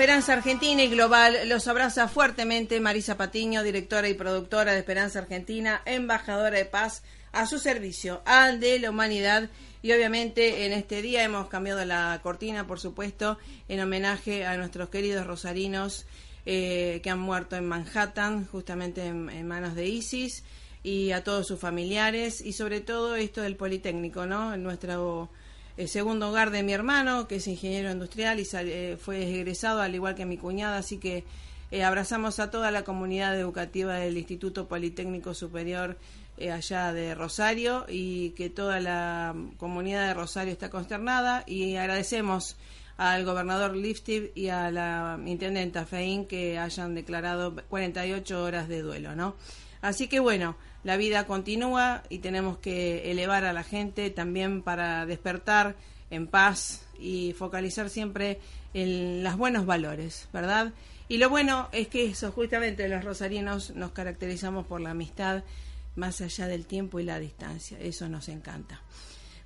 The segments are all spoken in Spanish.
Esperanza Argentina y Global. Los abraza fuertemente Marisa Patiño, directora y productora de Esperanza Argentina, embajadora de paz a su servicio, al de la humanidad. Y obviamente en este día hemos cambiado la cortina, por supuesto, en homenaje a nuestros queridos rosarinos eh, que han muerto en Manhattan, justamente en, manos de ISIS, y a todos sus familiares, y sobre todo esto del Politécnico, ¿no? Nuestro el segundo hogar de mi hermano, que es ingeniero industrial y eh, fue egresado, al igual que mi cuñada, así que eh, abrazamos a toda la comunidad educativa del Instituto Politécnico Superior eh, allá de Rosario y que toda la comunidad de Rosario está consternada y agradecemos al gobernador Liftiv y a la intendenta Feín que hayan declarado 48 horas de duelo, ¿no? Así que bueno, la vida continúa y tenemos que elevar a la gente también para despertar en paz y focalizar siempre en los buenos valores, ¿verdad? Y lo bueno es que eso, justamente los rosarinos nos caracterizamos por la amistad más allá del tiempo y la distancia. Eso nos encanta.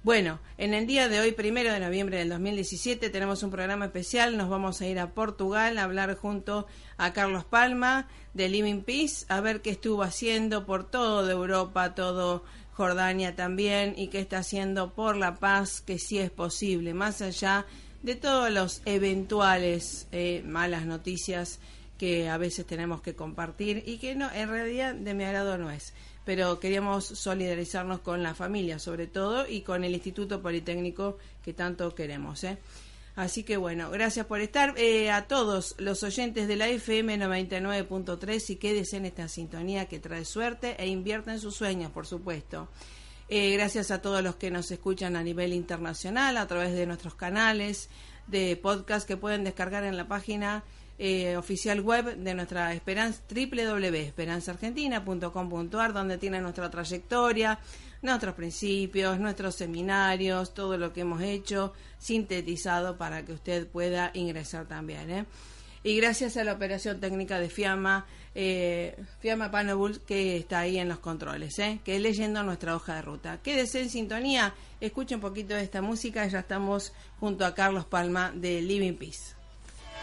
Bueno, en el día de hoy, primero de noviembre del 2017, tenemos un programa especial. Nos vamos a ir a Portugal a hablar junto a Carlos Palma de Living Peace, a ver qué estuvo haciendo por toda Europa, todo Jordania también, y qué está haciendo por la paz, que sí es posible, más allá de todos los eventuales eh, malas noticias que a veces tenemos que compartir y que no, en realidad de mi agrado no es pero queríamos solidarizarnos con la familia sobre todo y con el Instituto Politécnico que tanto queremos. ¿eh? Así que bueno, gracias por estar eh, a todos los oyentes de la FM 99.3 y quédese en esta sintonía que trae suerte e invierta en sus sueños, por supuesto. Eh, gracias a todos los que nos escuchan a nivel internacional a través de nuestros canales de podcast que pueden descargar en la página eh, oficial web de nuestra esperanza www.esperanzaargentina.com.ar donde tiene nuestra trayectoria, nuestros principios, nuestros seminarios, todo lo que hemos hecho sintetizado para que usted pueda ingresar también. ¿eh? Y gracias a la operación técnica de Fiamma, eh, Fiamma Panobul, que está ahí en los controles, ¿eh? que leyendo nuestra hoja de ruta. Quédese en sintonía, escuche un poquito de esta música, ya estamos junto a Carlos Palma de Living Peace.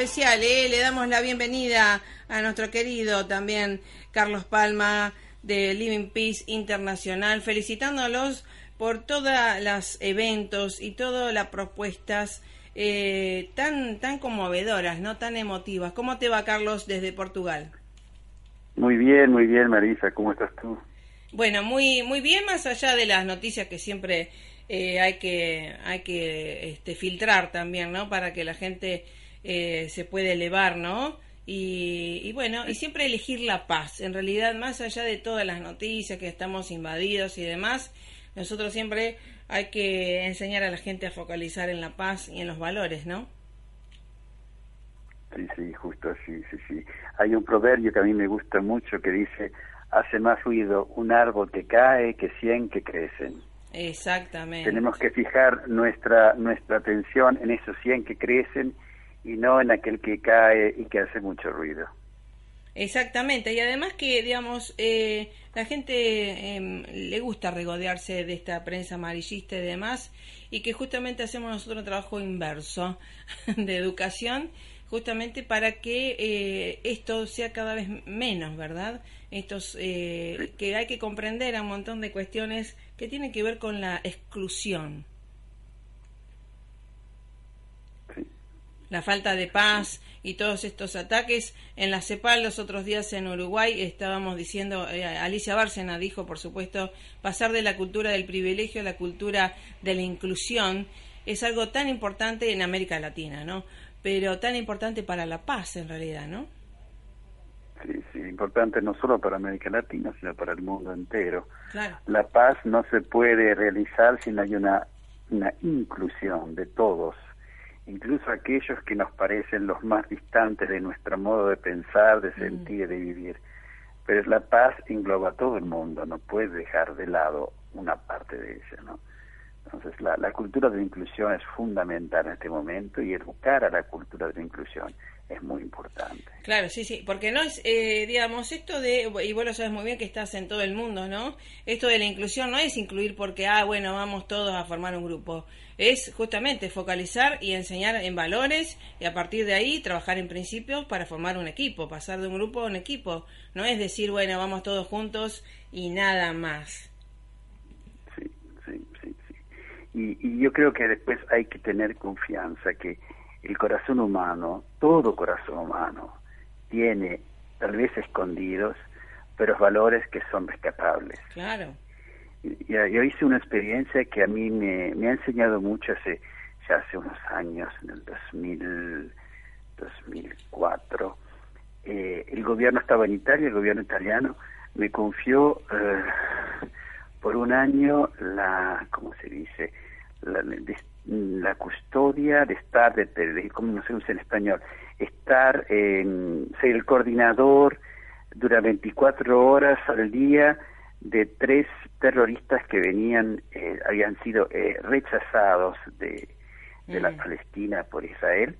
Especial, ¿eh? le damos la bienvenida a nuestro querido también Carlos Palma de Living Peace Internacional, felicitándolos por todos los eventos y todas las propuestas eh, tan, tan conmovedoras, no tan emotivas. ¿Cómo te va, Carlos, desde Portugal? Muy bien, muy bien, Marisa. ¿Cómo estás tú? Bueno, muy, muy bien, más allá de las noticias que siempre eh, hay que, hay que este, filtrar también, ¿no? Para que la gente eh, se pueda elevar, ¿no? Y, y, bueno, y siempre elegir la paz. En realidad, más allá de todas las noticias que estamos invadidos y demás, nosotros siempre hay que enseñar a la gente a focalizar en la paz y en los valores, ¿no? Sí, sí, justo así, sí, sí. Hay un proverbio que a mí me gusta mucho que dice, hace más ruido un árbol que cae que cien que crecen. Exactamente. Tenemos que fijar nuestra, nuestra atención en esos cien que crecen y no en aquel que cae y que hace mucho ruido. Exactamente, y además que, digamos, eh, la gente eh, le gusta regodearse de esta prensa amarillista y demás, y que justamente hacemos nosotros un trabajo inverso de educación, justamente para que eh, esto sea cada vez menos, ¿verdad? Estos, eh, que hay que comprender a un montón de cuestiones que tienen que ver con la exclusión. La falta de paz y todos estos ataques. En la CEPAL los otros días en Uruguay estábamos diciendo, eh, Alicia Bárcena dijo, por supuesto, pasar de la cultura del privilegio a la cultura de la inclusión es algo tan importante en América Latina, ¿no? Pero tan importante para la paz en realidad, ¿no? Sí, sí, importante no solo para América Latina, sino para el mundo entero. La paz no se puede realizar si no hay una, una inclusión de todos incluso aquellos que nos parecen los más distantes de nuestro modo de pensar, de sentir y de vivir. Pero la paz engloba a todo el mundo, no puede dejar de lado una parte de ella, ¿no? Entonces, la, la cultura de la inclusión es fundamental en este momento y educar a la cultura de la inclusión es muy importante. Claro, sí, sí, porque no es, eh, digamos, esto de, y vos lo sabes muy bien que estás en todo el mundo, ¿no? Esto de la inclusión no es incluir porque, ah, bueno, vamos todos a formar un grupo. Es justamente focalizar y enseñar en valores y a partir de ahí trabajar en principios para formar un equipo, pasar de un grupo a un equipo. No es decir, bueno, vamos todos juntos y nada más. Sí, sí, sí, sí. Y, y yo creo que después hay que tener confianza que el corazón humano, todo corazón humano, tiene tal vez escondidos, pero valores que son rescatables. Claro. Yo, yo hice una experiencia que a mí me, me ha enseñado mucho hace, ya hace unos años, en el 2000, 2004. Eh, el gobierno estaba en Italia, el gobierno italiano me confió eh, por un año la, ¿cómo se dice? La, la custodia de estar, de, de, ¿cómo no se usa en español? Estar, en, ser el coordinador durante 24 horas al día de tres terroristas que venían, eh, habían sido eh, rechazados de, de la Palestina por Israel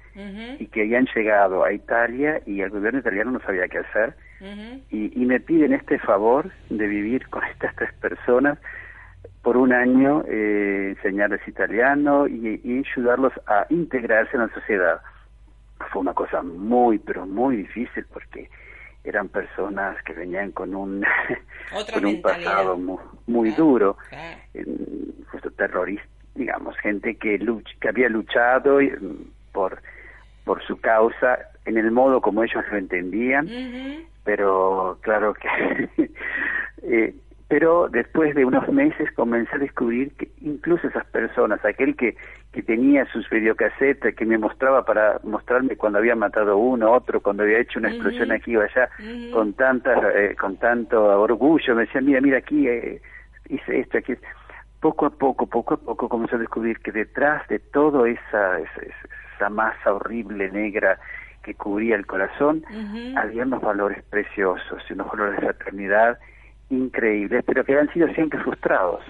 y que habían llegado a Italia y el gobierno italiano no sabía qué hacer. Y, y me piden este favor de vivir con estas tres personas por un año eh, enseñarles italiano y, y, ayudarlos a integrarse en la sociedad. Fue una cosa muy, pero muy difícil porque eran personas que venían con un, con un pasado muy, muy duro, claro. terrorista, digamos, gente que, luch, que había luchado por, por su causa en el modo como ellos lo entendían, uh -huh. pero claro que... eh, pero después de unos meses comencé a descubrir que incluso esas personas, aquel que, que tenía sus videocassettes, que me mostraba para mostrarme cuando había matado uno, otro, cuando había hecho una uh -huh. explosión aquí o allá, uh -huh. con tanta, eh, con tanto orgullo, me decía, mira, mira aquí, eh, hice esto, aquí. Poco a poco, poco a poco comencé a descubrir que detrás de toda esa, esa, esa masa horrible, negra, que cubría el corazón, uh -huh. había unos valores preciosos, unos valores de fraternidad, increíbles, pero que han sido siempre frustrados.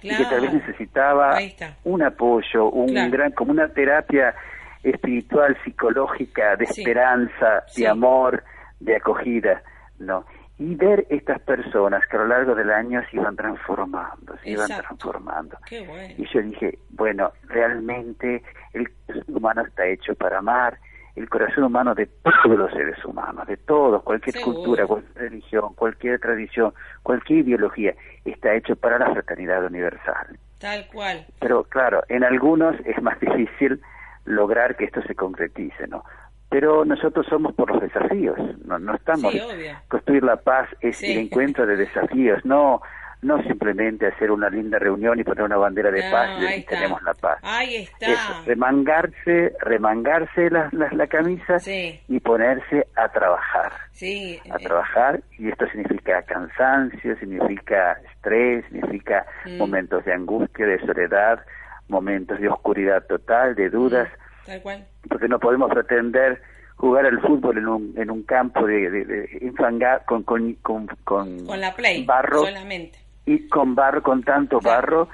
Claro. Y que tal vez necesitaba un apoyo, un claro. gran, como una terapia espiritual, psicológica, de sí. esperanza, sí. de amor, de acogida, ¿no? y ver estas personas que a lo largo del año se iban transformando, se iban transformando. Qué bueno. Y yo dije, bueno, realmente el corazón humano está hecho para amar, el corazón humano de todos los seres humanos, de todos, cualquier Seguro. cultura, cualquier religión, cualquier tradición, cualquier ideología, está hecho para la fraternidad universal. Tal cual. Pero claro, en algunos es más difícil lograr que esto se concretice, ¿no? Pero nosotros somos por los desafíos, no, no estamos... Sí, obvio. Construir la paz es Sí. el encuentro de desafíos, no no simplemente hacer una linda reunión y poner una bandera de No, paz y decir, tenemos la paz. Ahí está. Es remangarse, remangarse la, la, la camisa Sí. y ponerse a trabajar Sí. a trabajar y esto significa cansancio, significa estrés, significa Mm. momentos de angustia, de soledad, momentos de oscuridad total, de dudas, Tal cual. porque no podemos pretender jugar al fútbol en un, en un campo de, de, de infanga- con, con, con, con Con la play. barro Solamente. Y con barro, con tanto barro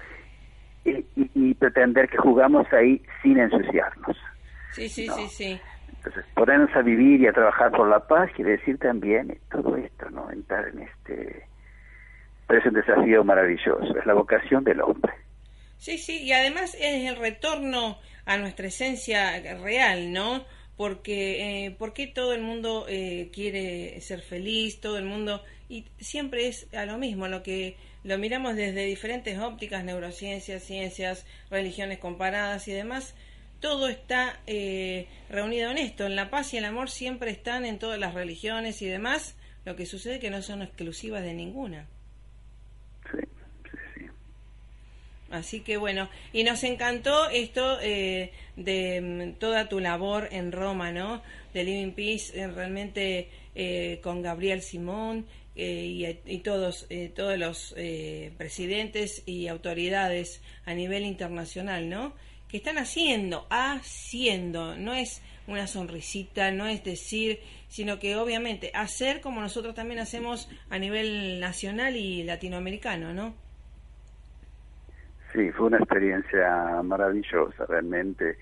y, y- y pretender que jugamos ahí sin ensuciarnos. Sí, sí, No. sí, sí. Entonces, ponernos a vivir y a trabajar por la paz quiere decir también todo esto, ¿no? Entrar en este... Pero es un desafío maravilloso, es la vocación del hombre. Sí, sí, y además es el retorno a nuestra esencia real, ¿no? Porque, eh, porque todo el mundo eh, quiere ser feliz, todo el mundo, y siempre es a lo mismo, lo que lo miramos desde diferentes ópticas, neurociencias, ciencias, religiones comparadas y demás, todo está eh, reunido en esto, en la paz y el amor siempre están en todas las religiones y demás, lo que sucede que no son exclusivas de ninguna. Sí, sí, sí. Así que bueno, y nos encantó esto eh, de mm, toda tu labor en Roma, ¿no? De Living Peace, eh, realmente eh, con Gabriel Simón eh, y, y todos, eh, todos los presidentes y autoridades a nivel internacional, ¿no? Que están haciendo, haciendo, no es una sonrisita, no es decir, sino que obviamente hacer como nosotros también hacemos a nivel nacional y latinoamericano, ¿no? Sí, fue una experiencia maravillosa, realmente.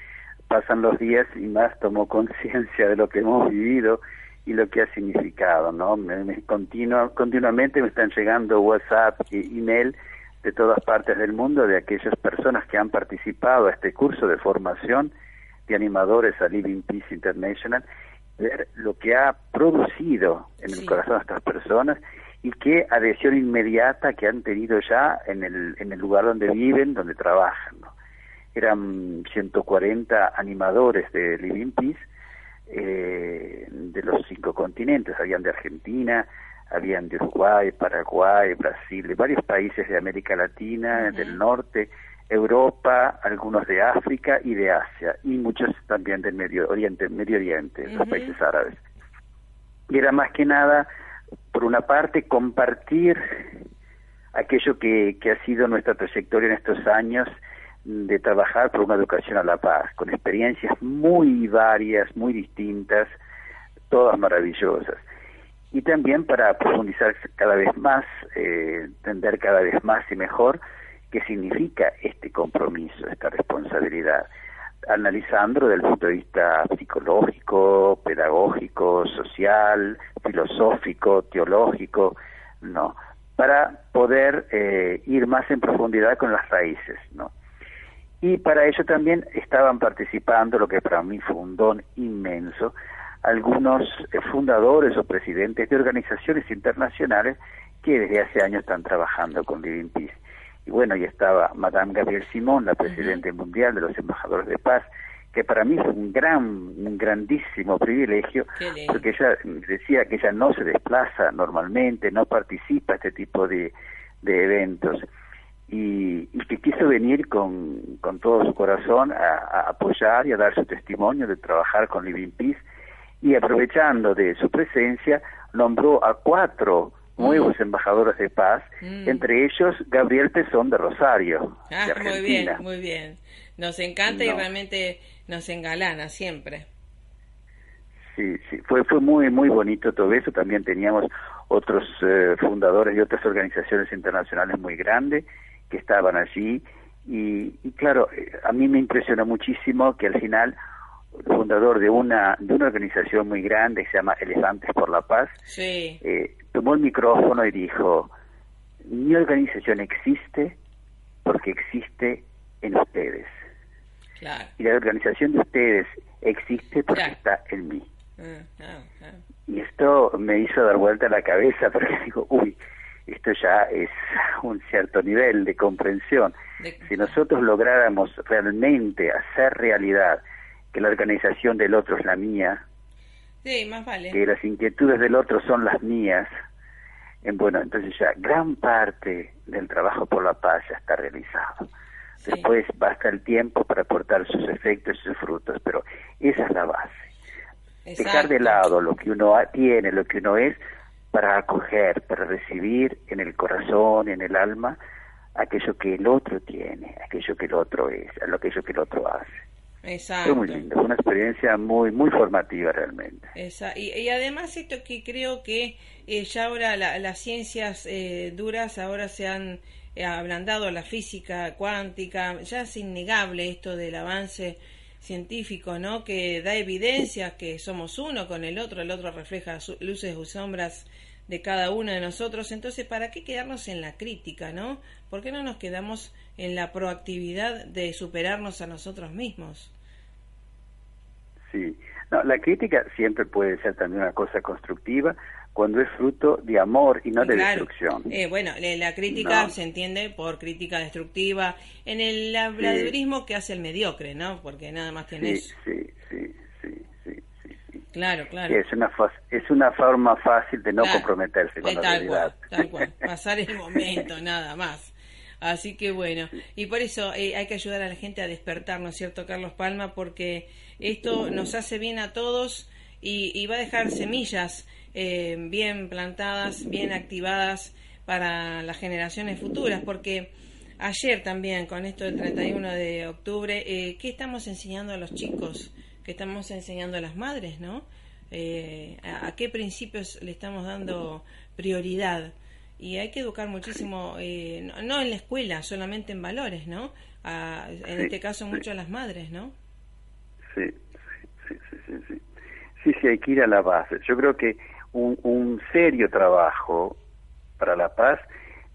Pasan los días y más tomo conciencia de lo que hemos vivido y lo que ha significado, ¿no? Me, me continua- continuamente me están llegando WhatsApp y email de todas partes del mundo de aquellas personas que han participado a este curso de formación de animadores a Living Peace International, ver lo que ha producido en Sí. el corazón de estas personas y qué adhesión inmediata que han tenido ya en el, en el lugar donde viven, donde trabajan. ¿no? Eran 140 animadores de Living Peace eh, de los cinco continentes, habían de Argentina, habían de Uruguay, Paraguay, Brasil, de varios países de América Latina, del norte, Europa, algunos de África y de Asia, y muchos también del Medio Oriente, Medio Oriente, los países árabes. Y era más que nada, por una parte, compartir aquello que, que ha sido nuestra trayectoria en estos años de trabajar por una educación a la paz, con experiencias muy varias, muy distintas, todas maravillosas. Y también para profundizar cada vez más, eh, entender cada vez más y mejor qué significa este compromiso, esta responsabilidad, analizándolo desde el punto de vista psicológico, pedagógico, social, filosófico, teológico, no, para poder eh, ir más en profundidad con las raíces, ¿no? Y para ello también estaban participando, lo que para mí fue un don inmenso, algunos eh, fundadores o presidentes de organizaciones internacionales que desde hace años están trabajando con Living Peace. Y bueno, y estaba Madame Gabriel Simón, la presidenta mundial de los embajadores de paz, que para mí fue un gran, un grandísimo privilegio, porque ella decía que ella no se desplaza normalmente, no participa este tipo de, de eventos. Y, y que quiso venir con, con todo su corazón a, a apoyar y a dar su testimonio de trabajar con Living Peace. Y aprovechando de su presencia nombró a cuatro nuevos embajadores de paz, Mm. entre ellos Gabriel Pezón de Rosario, Ah, de muy bien, muy bien. Nos encanta y realmente nos engalana siempre. Sí, sí, fue fue muy muy bonito todo eso. También teníamos otros eh, fundadores de otras organizaciones internacionales muy grandes que estaban allí y, y claro, eh, a mí me impresionó muchísimo que al final fundador de una, de una organización muy grande que se llama Elefantes por la Paz, Sí. eh, tomó el micrófono y dijo, mi organización existe porque existe en ustedes. Claro. Y la organización de ustedes existe porque Claro. está en mí. Ah, claro, claro. Y esto me hizo dar vuelta la cabeza porque digo, uy, esto ya es un cierto nivel de comprensión. De- Si nosotros lográramos realmente hacer realidad que la organización del otro es la mía, Sí, más vale. que las inquietudes del otro son las mías, bueno, entonces ya gran parte del trabajo por la paz ya está realizado. Sí. Después basta el tiempo para aportar sus efectos y sus frutos, pero esa es la base. Dejar de lado lo que uno tiene, lo que uno es, para acoger, para recibir en el corazón, en el alma, aquello que el otro tiene, aquello que el otro es, aquello que el otro hace. Fue Exacto. muy lindo, fue una experiencia muy, muy formativa realmente. Y, y además esto que creo que eh, ya ahora la- las ciencias eh, duras ahora se han eh, ablandado, la física cuántica, ya es innegable esto del avance científico, ¿no? Que da evidencia que somos uno con el otro, el otro refleja su- luces y sombras de cada uno de nosotros, entonces ¿para qué quedarnos en la crítica, ¿no? ¿Por qué no nos quedamos en la proactividad de superarnos a nosotros mismos? Sí, no, la crítica siempre puede ser también una cosa constructiva cuando es fruto de amor y no de Claro. destrucción. Eh, bueno, le- la crítica No. se entiende por crítica destructiva en el habladurismo que hace el mediocre, ¿no? Porque nada más tiene eso. sí, sí, sí, sí. Claro, claro. Es una es una forma fácil de no Claro. comprometerse con Eh, la tal realidad. cual, tal cual. Pasar el momento, nada más. Así que bueno, y por eso eh, hay que ayudar a la gente a despertar, ¿no es cierto, Carlos Palma? Porque esto nos hace bien a todos y, y va a dejar semillas eh, bien plantadas, bien activadas para las generaciones futuras, porque ayer también, con esto del 31 de octubre, eh, ¿qué estamos enseñando a los chicos? ¿Qué estamos enseñando a las madres, no? Eh, a, a qué principios le estamos dando prioridad? Y hay que educar muchísimo, eh, no, no en la escuela, solamente en valores, ¿no? A- en Sí, este caso sí. mucho a las madres, ¿no? Sí, sí, sí, sí, sí. Sí, sí, hay que ir a la base. Yo creo que un, un serio trabajo para la paz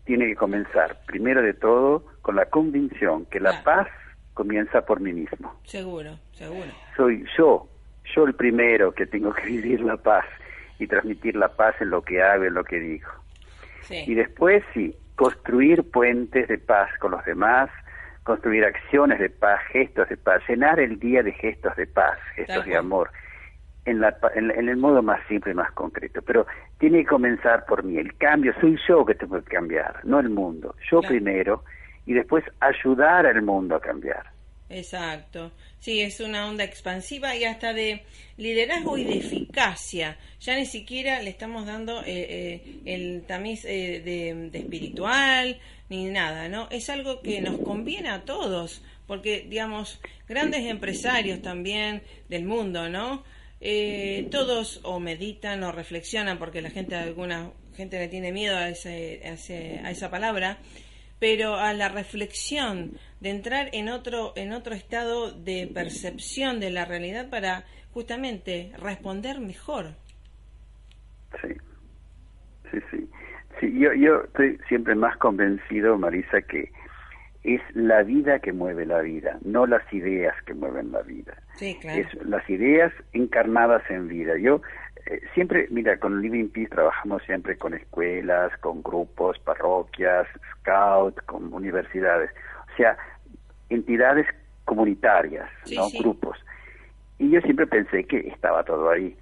tiene que comenzar, primero de todo, con la convicción que la paz comienza por mí mismo. Seguro, seguro. Soy yo, yo el primero que tengo que vivir la paz y transmitir la paz en lo que hago, en lo que digo. Sí. Y después sí, construir puentes de paz con los demás, construir acciones de paz, gestos de paz, llenar el día de gestos de paz, gestos de amor, en, la, en, en el modo más simple y más concreto. Pero tiene que comenzar por mí. El cambio soy yo que tengo que cambiar, no el mundo. Yo Claro. primero y después ayudar al mundo a cambiar. Exacto. Sí, es una onda expansiva y hasta de liderazgo y de eficacia. Ya ni siquiera le estamos dando eh, eh, el tamiz eh, de, espiritual ni nada, ¿no? Es algo que nos conviene a todos, porque, digamos, grandes empresarios también del mundo, ¿no? Eh, todos o meditan o reflexionan, porque la gente, alguna gente le tiene miedo a, ese- a esa palabra, pero a la reflexión de entrar en otro en otro estado de percepción de la realidad para justamente responder mejor. Sí, sí, sí. sí yo, yo estoy siempre más convencido, Marisa, que es la vida que mueve la vida, no las ideas que mueven la vida. Sí, claro. Es las ideas encarnadas en vida. Yo eh, siempre, mira, con Living Peace trabajamos siempre con escuelas, con grupos, parroquias, scout, con universidades. O sea, entidades comunitarias, Sí, ¿no? sí. Grupos. Y yo siempre pensé que estaba todo ahí.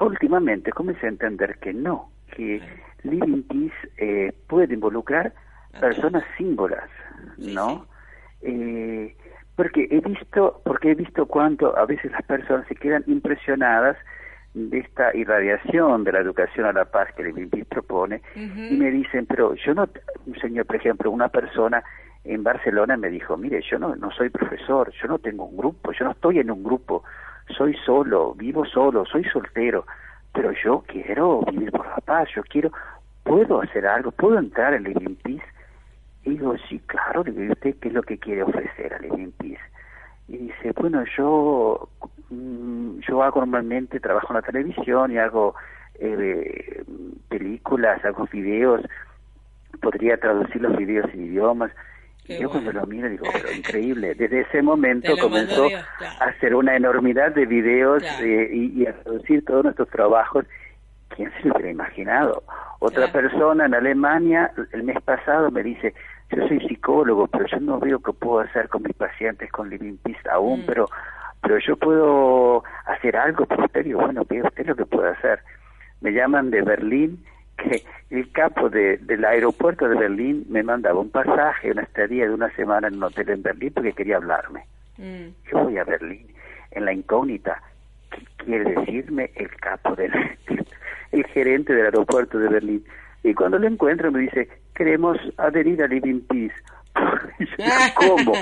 Últimamente comencé a entender que no, que Living Peace eh, puede involucrar personas símbolas, Sí, ¿no? Eh, porque he visto, porque he visto cuánto a veces las personas se quedan impresionadas de esta irradiación de la educación a la paz que Living Peace propone y me dicen, pero yo no, un señor, por ejemplo, una persona en Barcelona me dijo, mire, yo no, no soy profesor, yo no tengo un grupo, yo no estoy en un grupo, soy solo, vivo solo, soy soltero, pero yo quiero vivir por la paz, yo quiero, puedo hacer algo, puedo entrar en Living Peace. Y digo, sí, claro, digo, ¿usted qué es lo que quiere ofrecer a Living Peace? Y dice, bueno, yo mm, yo hago normalmente, trabajo en la televisión y hago eh, películas, hago videos, podría traducir los videos en idiomas. Qué yo cuando lo miro digo, pero increíble. Desde ese momento comenzó Dios, claro. a hacer una enormidad de videos Claro. eh, y, y a traducir todos nuestros trabajos. ¿Quién se lo hubiera imaginado? Otra Claro. persona en Alemania el mes pasado me dice, yo soy psicólogo, pero yo no veo qué puedo hacer con mis pacientes con Living Peace aún, Mm. pero pero yo puedo hacer algo por usted. Digo, bueno, vea usted lo que puede hacer. Me llaman de Berlín, que el capo de, del aeropuerto de Berlín me mandaba un pasaje, una estadía de una semana en un hotel en Berlín porque quería hablarme. Mm. Yo voy a Berlín en la incógnita. ¿Qué quiere decirme el capo del el gerente del aeropuerto de Berlín? Y cuando lo encuentro me dice, queremos adherir a Living Peace. ¿Cómo?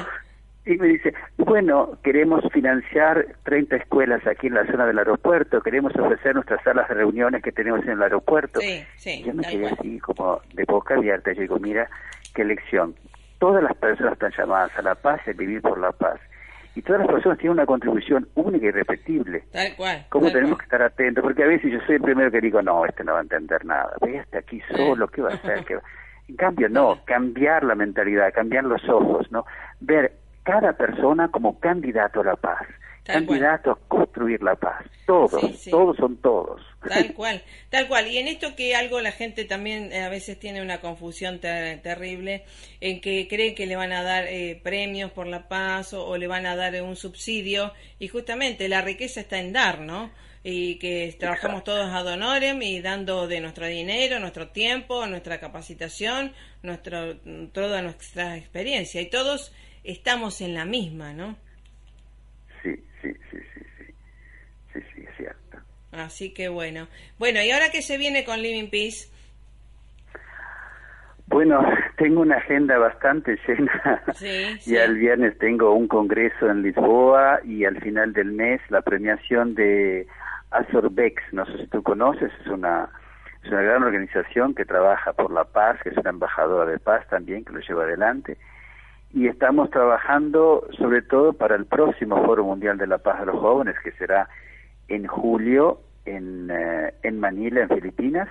Y me dice, bueno, queremos financiar 30 escuelas aquí en la zona del aeropuerto, queremos ofrecer nuestras salas de reuniones que tenemos en el aeropuerto. Sí, sí, Yo me quedé así como de boca abierta. Yo digo, mira, qué lección. Todas las personas están llamadas a la paz y a vivir por la paz. Y todas las personas tienen una contribución única y irrepetible. Tal cual. ¿Cómo tal tenemos cual. que estar atentos? Porque a veces yo soy el primero que digo, no, este no va a entender nada. Ve este aquí solo, ¿qué va a hacer? ¿Qué va-?" En cambio, no, cambiar la mentalidad, cambiar los ojos, ¿no? Ver cada persona como candidato a la paz, Tal cual. candidato a construir la paz. Todos, Sí, sí. todos son todos. Tal cual, tal cual. Y en esto que algo la gente también eh, a veces tiene una confusión ter- terrible, en que cree que le van a dar eh, premios por la paz o, o le van a dar eh, un subsidio, y justamente la riqueza está en dar, ¿no? Y que trabajamos todos ad honorem y dando de nuestro dinero, nuestro tiempo, nuestra capacitación, nuestro, toda nuestra experiencia. Y todos estamos en la misma, ¿no? Sí, sí, sí, sí, sí. Sí, sí, es cierto. Así que bueno. Bueno, ¿y ahora qué se viene con Living Peace? Bueno, tengo una agenda bastante llena. Sí, sí. Y el viernes tengo un congreso en Lisboa y al final del mes la premiación de Azorbex. No sé si tú conoces, es una, es una gran organización que trabaja por la paz, que es una embajadora de paz también, que lo lleva adelante. Y estamos trabajando sobre todo para el próximo Foro Mundial de la Paz de los Jóvenes, que será en julio en, eh, en Manila, en Filipinas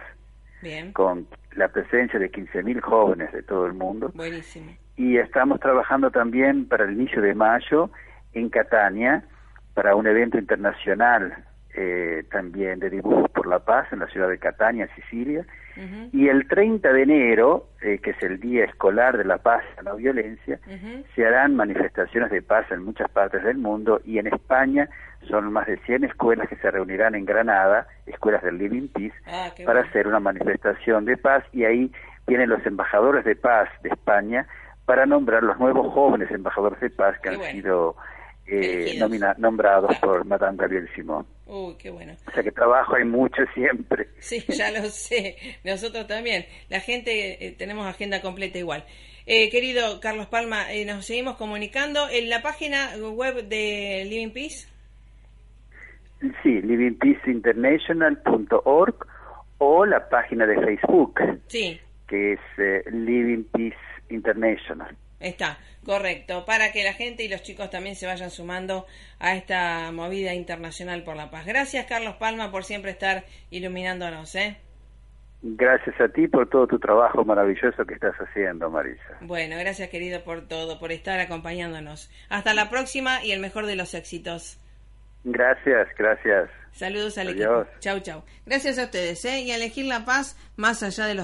Bien, con la presencia de 15.000 jóvenes de todo el mundo. buenísimo. Y estamos trabajando también para el inicio de mayo en Catania, para un evento internacional eh, también de dibujos por la paz en la ciudad de Catania, Sicilia. Y el 30 de enero, eh, que es el Día Escolar de la Paz y la Violencia, se harán manifestaciones de paz en muchas partes del mundo y en España son más de 100 escuelas que se reunirán en Granada, escuelas del Living Peace, Ah, para bueno. hacer una manifestación de paz y ahí vienen los embajadores de paz de España para nombrar los nuevos jóvenes embajadores de paz que Qué han bueno. sido eh, nomina- nombrados por Madame Gabriel Simón. Uy, qué bueno. O sea que trabajo hay mucho siempre. Sí, ya lo sé. Nosotros también. La gente, eh, tenemos agenda completa igual. Eh, querido Carlos Palma, eh, nos seguimos comunicando en la página web de Living Peace. Sí, livingpeaceinternational.org o la página de Facebook, Sí, que es eh, Living Peace International. Está, correcto. Para que la gente y los chicos también se vayan sumando a esta movida internacional por la paz. Gracias, Carlos Palma, por siempre estar iluminándonos, ¿eh? Gracias a ti por todo tu trabajo maravilloso que estás haciendo, Marisa. Bueno, gracias querido por todo, por estar acompañándonos. Hasta la próxima y el mejor de los éxitos. Gracias, gracias. Saludos al Adiós. equipo. Chau, chau. Gracias a ustedes, ¿eh? Y a elegir la paz más allá de los